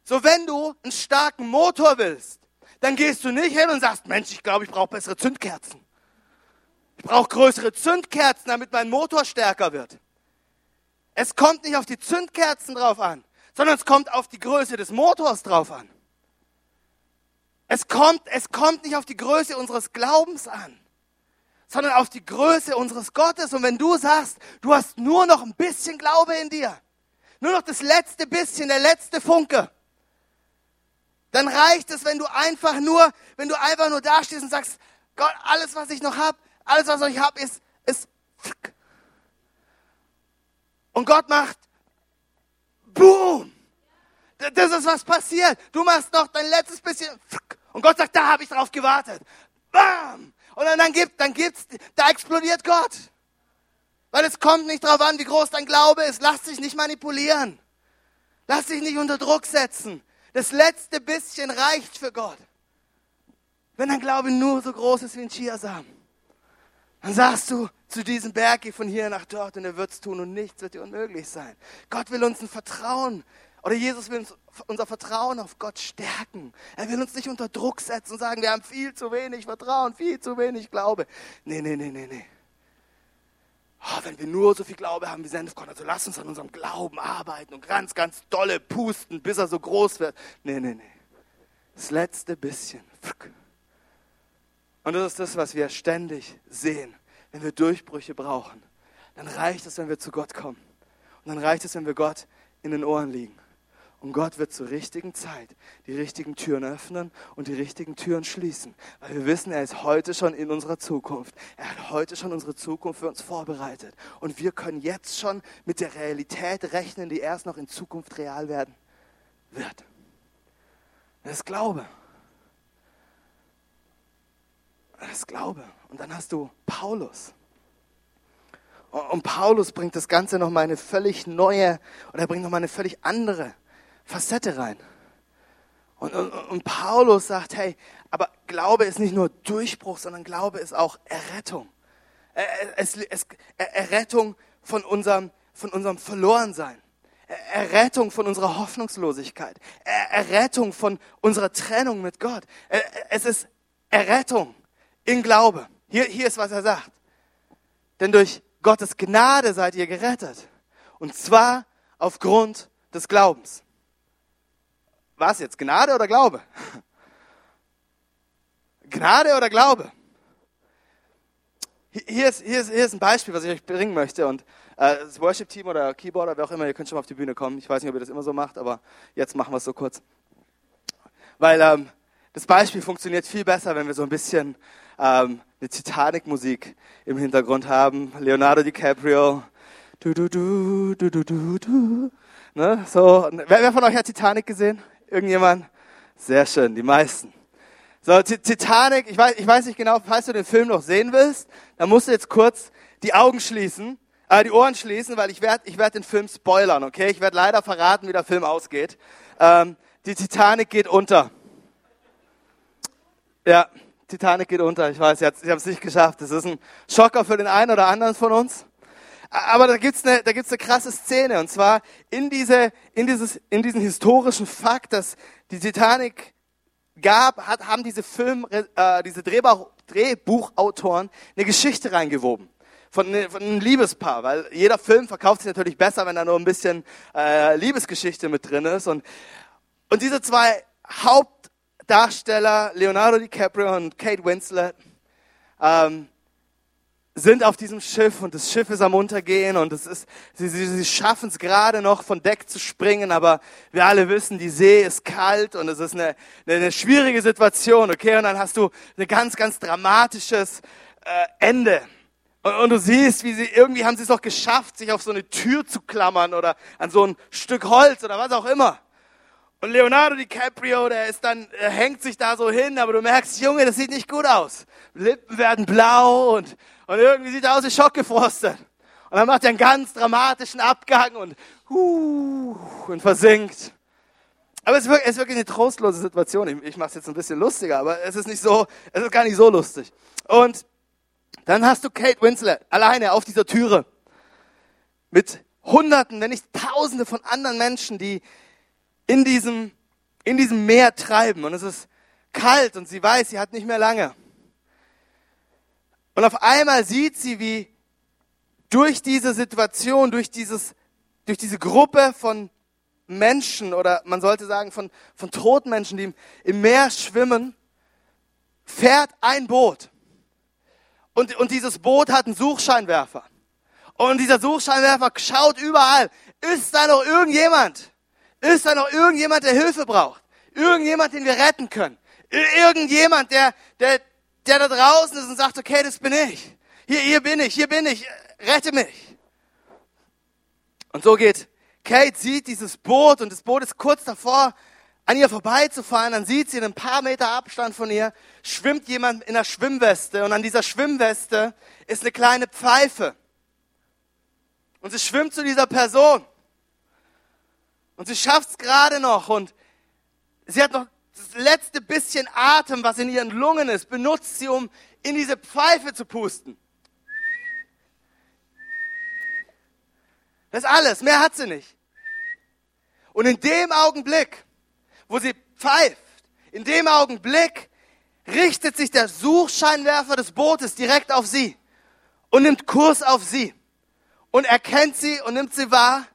So, wenn du einen starken Motor willst, dann gehst du nicht hin und sagst, Mensch, ich glaube, ich brauche bessere Zündkerzen. Ich brauche größere Zündkerzen, damit mein Motor stärker wird. Es kommt nicht auf die Zündkerzen drauf an, sondern es kommt auf die Größe des Motors drauf an. Es kommt, es kommt nicht auf die Größe unseres Glaubens an, sondern auf die Größe unseres Gottes. Und wenn du sagst, du hast nur noch ein bisschen Glaube in dir, nur noch das letzte bisschen, der letzte Funke, dann reicht es, wenn du einfach nur, wenn du einfach nur dastehst und sagst, Gott, alles, was ich noch habe, alles, was ich habe, ist, ist. Und Gott macht, boom. Das ist was passiert. Du machst noch dein letztes bisschen. Und Gott sagt, da habe ich drauf gewartet. Bam. Und dann, dann gibt, dann gibt's, da explodiert Gott. Weil es kommt nicht darauf an, wie groß dein Glaube ist. Lass dich nicht manipulieren. Lass dich nicht unter Druck setzen. Das letzte bisschen reicht für Gott. Wenn dein Glaube nur so groß ist wie ein Chiasamen, dann sagst du zu diesem Berg, geh von hier nach dort und er wird's tun und nichts wird dir unmöglich sein. Gott will uns ein Vertrauen oder Jesus will uns unser Vertrauen auf Gott stärken. Er will uns nicht unter Druck setzen und sagen, wir haben viel zu wenig Vertrauen, viel zu wenig Glaube. Nee, nee, nee, nee, nee. Oh, wenn wir nur so viel Glaube haben wie Senfkorn, also lass uns an unserem Glauben arbeiten und ganz, ganz dolle pusten, bis er so groß wird. Nee, nee, nee. Das letzte bisschen. Und das ist das, was wir ständig sehen, wenn wir Durchbrüche brauchen. Dann reicht es, wenn wir zu Gott kommen. Und dann reicht es, wenn wir Gott in den Ohren liegen. Und Gott wird zur richtigen Zeit die richtigen Türen öffnen und die richtigen Türen schließen. Weil wir wissen, er ist heute schon in unserer Zukunft. Er hat heute schon unsere Zukunft für uns vorbereitet. Und wir können jetzt schon mit der Realität rechnen, die erst noch in Zukunft real werden wird. Das ist Glaube. Das ist Glaube. Und dann hast du Paulus. Und Paulus bringt das Ganze nochmal eine völlig neue, oder er bringt nochmal eine völlig andere Facette rein. Und, und, und Paulus sagt, hey, aber Glaube ist nicht nur Durchbruch, sondern Glaube ist auch Errettung. Es, es, Errettung von unserem, von unserem Verlorensein. Errettung von unserer Hoffnungslosigkeit. Errettung von unserer Trennung mit Gott. Es ist Errettung in Glaube. Hier, hier ist, was er sagt. Denn durch Gottes Gnade seid ihr gerettet. Und zwar aufgrund des Glaubens. Was jetzt? Gnade oder Glaube? Gnade oder Glaube? Hier ist, hier, ist, hier ist ein Beispiel, was ich euch bringen möchte. Und äh, das Worship-Team oder Keyboarder, wer auch immer, ihr könnt schon mal auf die Bühne kommen. Ich weiß nicht, ob ihr das immer so macht, aber jetzt machen wir es so kurz. Weil ähm, das Beispiel funktioniert viel besser, wenn wir so ein bisschen ähm, eine Titanic-Musik im Hintergrund haben. Leonardo DiCaprio. Du, du, du, du, du, du, du. Ne? So, wer, wer von euch hat Titanic gesehen? Irgendjemand? Sehr schön, die meisten. So, Titanic, ich weiß, ich weiß nicht genau, falls du den Film noch sehen willst, dann musst du jetzt kurz die Augen schließen, äh, die Ohren schließen, weil ich werde ich werd den Film spoilern, okay? Ich werde leider verraten, wie der Film ausgeht. Ähm, die Titanic geht unter. Ja, Titanic geht unter. Ich weiß, sie haben es nicht geschafft. Das ist ein Schocker für den einen oder anderen von uns. Aber da gibt's eine, da gibt's eine krasse Szene. Und zwar in diese, in dieses, in diesen historischen Fakt, dass die Titanic gab, hat, haben diese Film, äh, diese Drehbuch, Drehbuchautoren eine Geschichte reingewoben. Von, von einem Liebespaar, weil jeder Film verkauft sich natürlich besser, wenn da nur ein bisschen äh, Liebesgeschichte mit drin ist. Und und diese zwei Hauptdarsteller Leonardo DiCaprio und Kate Winslet ähm, sind auf diesem Schiff und das Schiff ist am Untergehen und es ist, sie, sie, sie schaffen es gerade noch von Deck zu springen, aber wir alle wissen, die See ist kalt und es ist eine, eine, eine schwierige Situation, okay? Und dann hast du ein ganz, ganz dramatisches äh, Ende. Und, und du siehst, wie sie, irgendwie haben sie es doch geschafft, sich auf so eine Tür zu klammern oder an so ein Stück Holz oder was auch immer. Und Leonardo DiCaprio, der ist dann, er hängt sich da so hin, aber du merkst, Junge, das sieht nicht gut aus. Lippen werden blau und, und irgendwie sieht er aus wie schockgefrostet. Und dann macht er einen ganz dramatischen Abgang und, uh, und versinkt. Aber es ist wirklich eine trostlose Situation. Ich, ich mache es jetzt ein bisschen lustiger, aber es ist nicht so, es ist gar nicht so lustig. Und dann hast du Kate Winslet alleine auf dieser Türe mit Hunderten, wenn nicht Tausende von anderen Menschen, die in diesem, in diesem Meer treiben. Und es ist kalt und sie weiß, sie hat nicht mehr lange. Und auf einmal sieht sie, wie durch diese Situation, durch dieses, durch diese Gruppe von Menschen oder man sollte sagen von, von toten Menschen, die im, im Meer schwimmen, fährt ein Boot. Und, und dieses Boot hat einen Suchscheinwerfer. Und dieser Suchscheinwerfer schaut überall. Ist da noch irgendjemand? Ist da noch irgendjemand, der Hilfe braucht? Irgendjemand, den wir retten können? Irgendjemand, der, der, der da draußen ist und sagt, okay, das bin ich. Hier, hier bin ich, hier bin ich. Rette mich. Und so geht Kate sieht dieses Boot und das Boot ist kurz davor, an ihr vorbeizufahren. Dann sieht sie in ein paar Meter Abstand von ihr, schwimmt jemand in einer Schwimmweste und an dieser Schwimmweste ist eine kleine Pfeife. Und sie schwimmt zu dieser Person. Und sie schafft es gerade noch und sie hat noch das letzte bisschen Atem, was in ihren Lungen ist, benutzt sie, um in diese Pfeife zu pusten. Das ist alles, mehr hat sie nicht. Und in dem Augenblick, wo sie pfeift, in dem Augenblick richtet sich der Suchscheinwerfer des Bootes direkt auf sie und nimmt Kurs auf sie und erkennt sie und nimmt sie wahr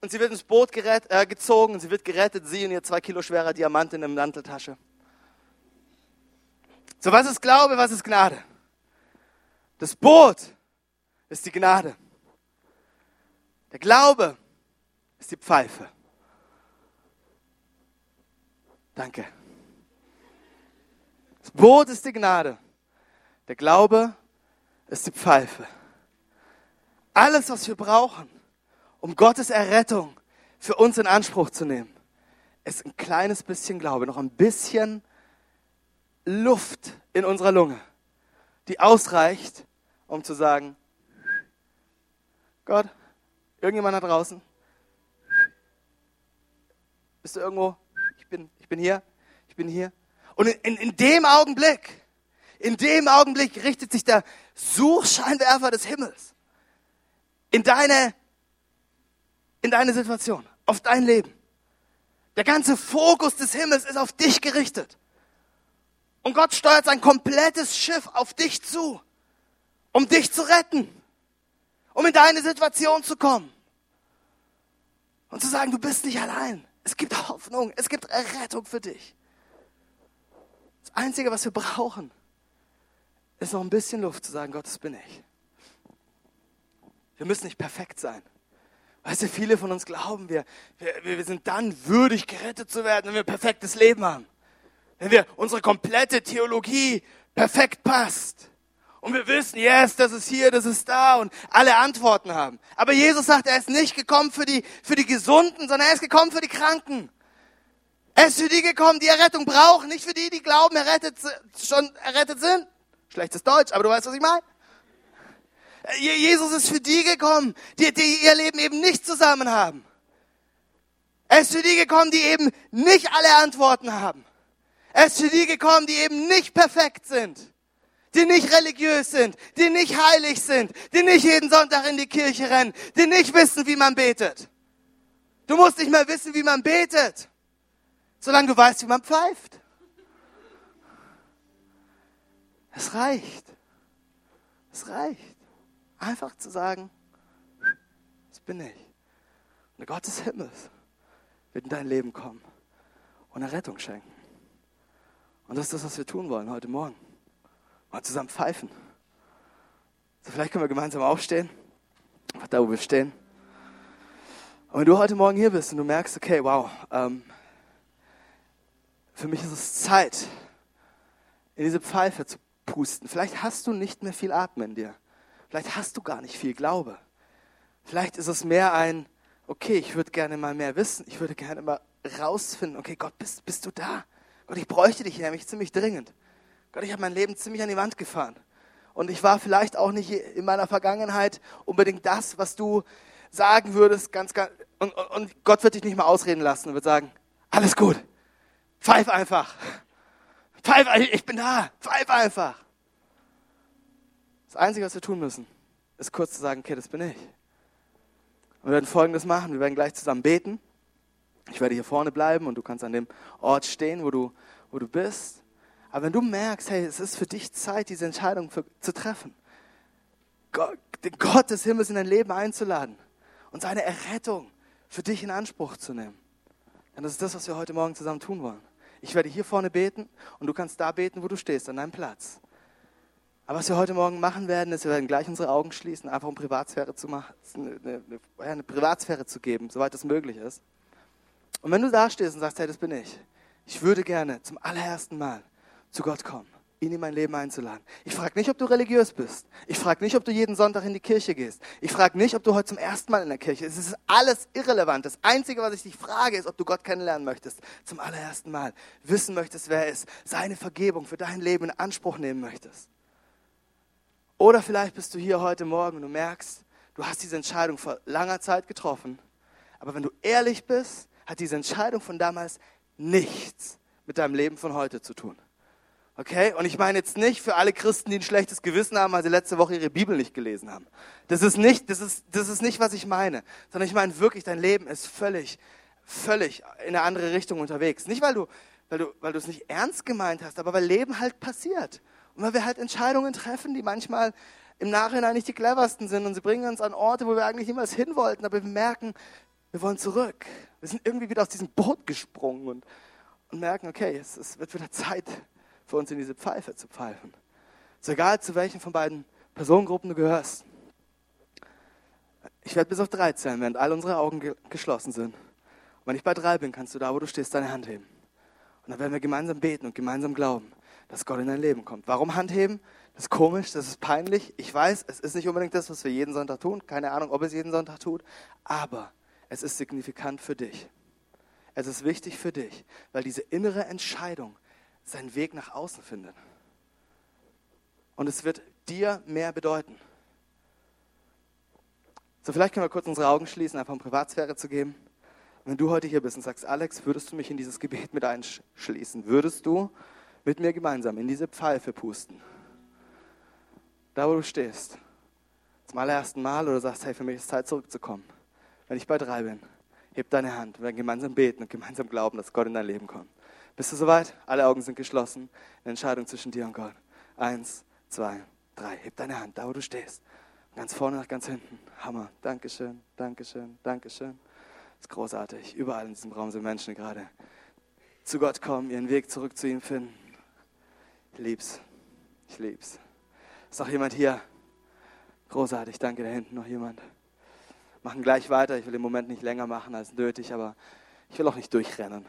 und sie wird ins Boot gerett, äh, gezogen und sie wird gerettet, sie und ihr zwei Kilo schwerer Diamant in der Manteltasche. So, was ist Glaube, was ist Gnade? Das Boot ist die Gnade. Der Glaube ist die Pfeife. Danke. Das Boot ist die Gnade. Der Glaube ist die Pfeife. Alles, was wir brauchen, um Gottes Errettung für uns in Anspruch zu nehmen, ist ein kleines bisschen Glaube, noch ein bisschen Luft in unserer Lunge, die ausreicht, um zu sagen, Gott, Irgendjemand da draußen? Bist du irgendwo? Ich bin, ich bin hier. Ich bin hier. Und in, in, in dem Augenblick, in dem Augenblick richtet sich der Suchscheinwerfer des Himmels in deine, in deine Situation, auf dein Leben. Der ganze Fokus des Himmels ist auf dich gerichtet. Und Gott steuert sein komplettes Schiff auf dich zu, um dich zu retten um in deine Situation zu kommen. Und zu sagen, du bist nicht allein. Es gibt Hoffnung, es gibt Errettung für dich. Das Einzige, was wir brauchen, ist noch ein bisschen Luft zu sagen, Gott, das bin ich. Wir müssen nicht perfekt sein. Weißt du, viele von uns glauben, wir, wir, wir sind dann würdig gerettet zu werden, wenn wir ein perfektes Leben haben. Wenn wir unsere komplette Theologie perfekt passt. Und wir wissen, yes, das ist hier, das ist da und alle Antworten haben. Aber Jesus sagt, er ist nicht gekommen für die, für die Gesunden, sondern er ist gekommen für die Kranken. Er ist für die gekommen, die Errettung brauchen, nicht für die, die glauben, errettet, schon errettet sind. Schlechtes Deutsch, aber du weißt, was ich meine. Jesus ist für die gekommen, die, die ihr Leben eben nicht zusammen haben. Er ist für die gekommen, die eben nicht alle Antworten haben. Er ist für die gekommen, die eben nicht perfekt sind die nicht religiös sind, die nicht heilig sind, die nicht jeden Sonntag in die Kirche rennen, die nicht wissen, wie man betet. Du musst nicht mehr wissen, wie man betet, solange du weißt, wie man pfeift. Es reicht. Es reicht. Einfach zu sagen, das bin ich. Und der Gott des Himmels wird in dein Leben kommen und eine Rettung schenken. Und das ist das, was wir tun wollen heute Morgen. Mal zusammen pfeifen. So, vielleicht können wir gemeinsam aufstehen. Da, wo wir stehen. Und wenn du heute Morgen hier bist und du merkst, okay, wow, ähm, für mich ist es Zeit, in diese Pfeife zu pusten. Vielleicht hast du nicht mehr viel Atmen in dir. Vielleicht hast du gar nicht viel Glaube. Vielleicht ist es mehr ein, okay, ich würde gerne mal mehr wissen. Ich würde gerne mal rausfinden, okay, Gott, bist, bist du da? Gott, ich bräuchte dich nämlich ziemlich dringend. Gott, ich habe mein Leben ziemlich an die Wand gefahren. Und ich war vielleicht auch nicht in meiner Vergangenheit unbedingt das, was du sagen würdest, ganz, ganz, und, und Gott wird dich nicht mal ausreden lassen und wird sagen, alles gut, pfeif einfach. Pfeif, ich bin da, pfeif einfach. Das Einzige, was wir tun müssen, ist kurz zu sagen, okay, das bin ich. Und wir werden Folgendes machen, wir werden gleich zusammen beten. Ich werde hier vorne bleiben und du kannst an dem Ort stehen, wo du, wo du bist. Aber wenn du merkst, hey, es ist für dich Zeit, diese Entscheidung für, zu treffen, Gott, den Gott des Himmels in dein Leben einzuladen und seine Errettung für dich in Anspruch zu nehmen, dann ist das, was wir heute Morgen zusammen tun wollen. Ich werde hier vorne beten und du kannst da beten, wo du stehst, an deinem Platz. Aber was wir heute Morgen machen werden, ist, wir werden gleich unsere Augen schließen, einfach um Privatsphäre zu machen, eine, eine, eine Privatsphäre zu geben, soweit das möglich ist. Und wenn du da stehst und sagst, hey, das bin ich, ich würde gerne zum allerersten Mal zu Gott kommen, ihn in mein Leben einzuladen. Ich frage nicht, ob du religiös bist. Ich frage nicht, ob du jeden Sonntag in die Kirche gehst. Ich frage nicht, ob du heute zum ersten Mal in der Kirche bist. Es ist alles irrelevant. Das Einzige, was ich dich frage, ist, ob du Gott kennenlernen möchtest. Zum allerersten Mal. Wissen möchtest, wer er ist. Seine Vergebung für dein Leben in Anspruch nehmen möchtest. Oder vielleicht bist du hier heute Morgen und du merkst, du hast diese Entscheidung vor langer Zeit getroffen. Aber wenn du ehrlich bist, hat diese Entscheidung von damals nichts mit deinem Leben von heute zu tun. Okay? Und ich meine jetzt nicht für alle Christen, die ein schlechtes Gewissen haben, weil sie letzte Woche ihre Bibel nicht gelesen haben. Das ist nicht, das ist, das ist nicht, was ich meine. Sondern ich meine wirklich, dein Leben ist völlig, völlig in eine andere Richtung unterwegs. Nicht, weil du, weil du, weil du es nicht ernst gemeint hast, aber weil Leben halt passiert. Und weil wir halt Entscheidungen treffen, die manchmal im Nachhinein nicht die cleversten sind und sie bringen uns an Orte, wo wir eigentlich niemals hin wollten, aber wir merken, wir wollen zurück. Wir sind irgendwie wieder aus diesem Boot gesprungen und, und merken, okay, es, es wird wieder Zeit für uns in diese Pfeife zu pfeifen. So egal, zu welchen von beiden Personengruppen du gehörst. Ich werde bis auf drei zählen, während all unsere Augen ge geschlossen sind. Und wenn ich bei drei bin, kannst du da, wo du stehst, deine Hand heben. Und dann werden wir gemeinsam beten und gemeinsam glauben, dass Gott in dein Leben kommt. Warum Hand heben? Das ist komisch, das ist peinlich. Ich weiß, es ist nicht unbedingt das, was wir jeden Sonntag tun. Keine Ahnung, ob es jeden Sonntag tut. Aber es ist signifikant für dich. Es ist wichtig für dich, weil diese innere Entscheidung seinen Weg nach außen findet. Und es wird dir mehr bedeuten. So, vielleicht können wir kurz unsere Augen schließen, einfach um Privatsphäre zu geben. Wenn du heute hier bist und sagst, Alex, würdest du mich in dieses Gebet mit einschließen? Würdest du mit mir gemeinsam in diese Pfeife pusten? Da, wo du stehst. Zum allerersten Mal oder sagst, hey, für mich ist Zeit zurückzukommen. Wenn ich bei drei bin, heb deine Hand. Wir werden gemeinsam beten und gemeinsam glauben, dass Gott in dein Leben kommt. Bist du soweit? Alle Augen sind geschlossen. Eine Entscheidung zwischen dir und Gott. Eins, zwei, drei. Heb deine Hand, da wo du stehst. Ganz vorne nach ganz hinten. Hammer. Dankeschön, Dankeschön, Dankeschön. Das ist großartig. Überall in diesem Raum sind Menschen gerade zu Gott kommen, ihren Weg zurück zu ihm finden. Ich lieb's. Ich lieb's. Ist noch jemand hier? Großartig. Danke, da hinten noch jemand. Machen gleich weiter. Ich will im Moment nicht länger machen als nötig, aber ich will auch nicht durchrennen.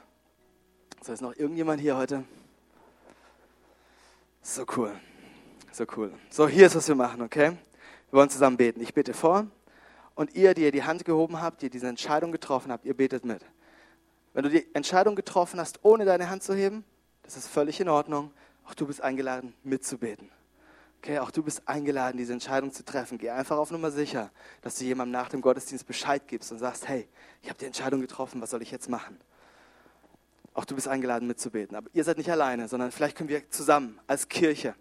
So, ist noch irgendjemand hier heute? So cool. So cool. So, hier ist, was wir machen, okay? Wir wollen zusammen beten. Ich bete vor und ihr, die ihr die Hand gehoben habt, die diese Entscheidung getroffen habt, ihr betet mit. Wenn du die Entscheidung getroffen hast, ohne deine Hand zu heben, das ist völlig in Ordnung. Auch du bist eingeladen, mitzubeten. Okay, auch du bist eingeladen, diese Entscheidung zu treffen. Geh einfach auf Nummer sicher, dass du jemandem nach dem Gottesdienst Bescheid gibst und sagst, hey, ich habe die Entscheidung getroffen, was soll ich jetzt machen? Auch du bist eingeladen mitzubeten. Aber ihr seid nicht alleine, sondern vielleicht können wir zusammen als Kirche,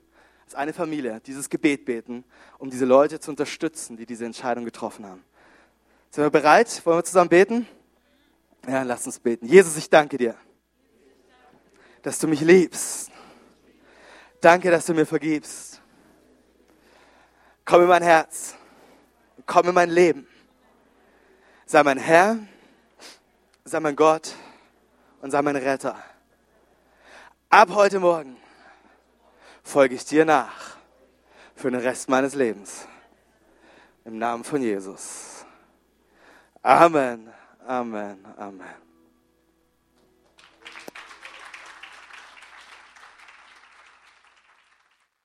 als eine Familie dieses Gebet beten, um diese Leute zu unterstützen, die diese Entscheidung getroffen haben. Sind wir bereit? Wollen wir zusammen beten? Ja, lass uns beten. Jesus, ich danke dir, dass du mich liebst. Danke, dass du mir vergibst. Komm in mein Herz. Komm in mein Leben. Sei mein Herr. Sei mein Gott und sei mein Retter. Ab heute Morgen folge ich dir nach für den Rest meines Lebens. Im Namen von Jesus. Amen, Amen, Amen.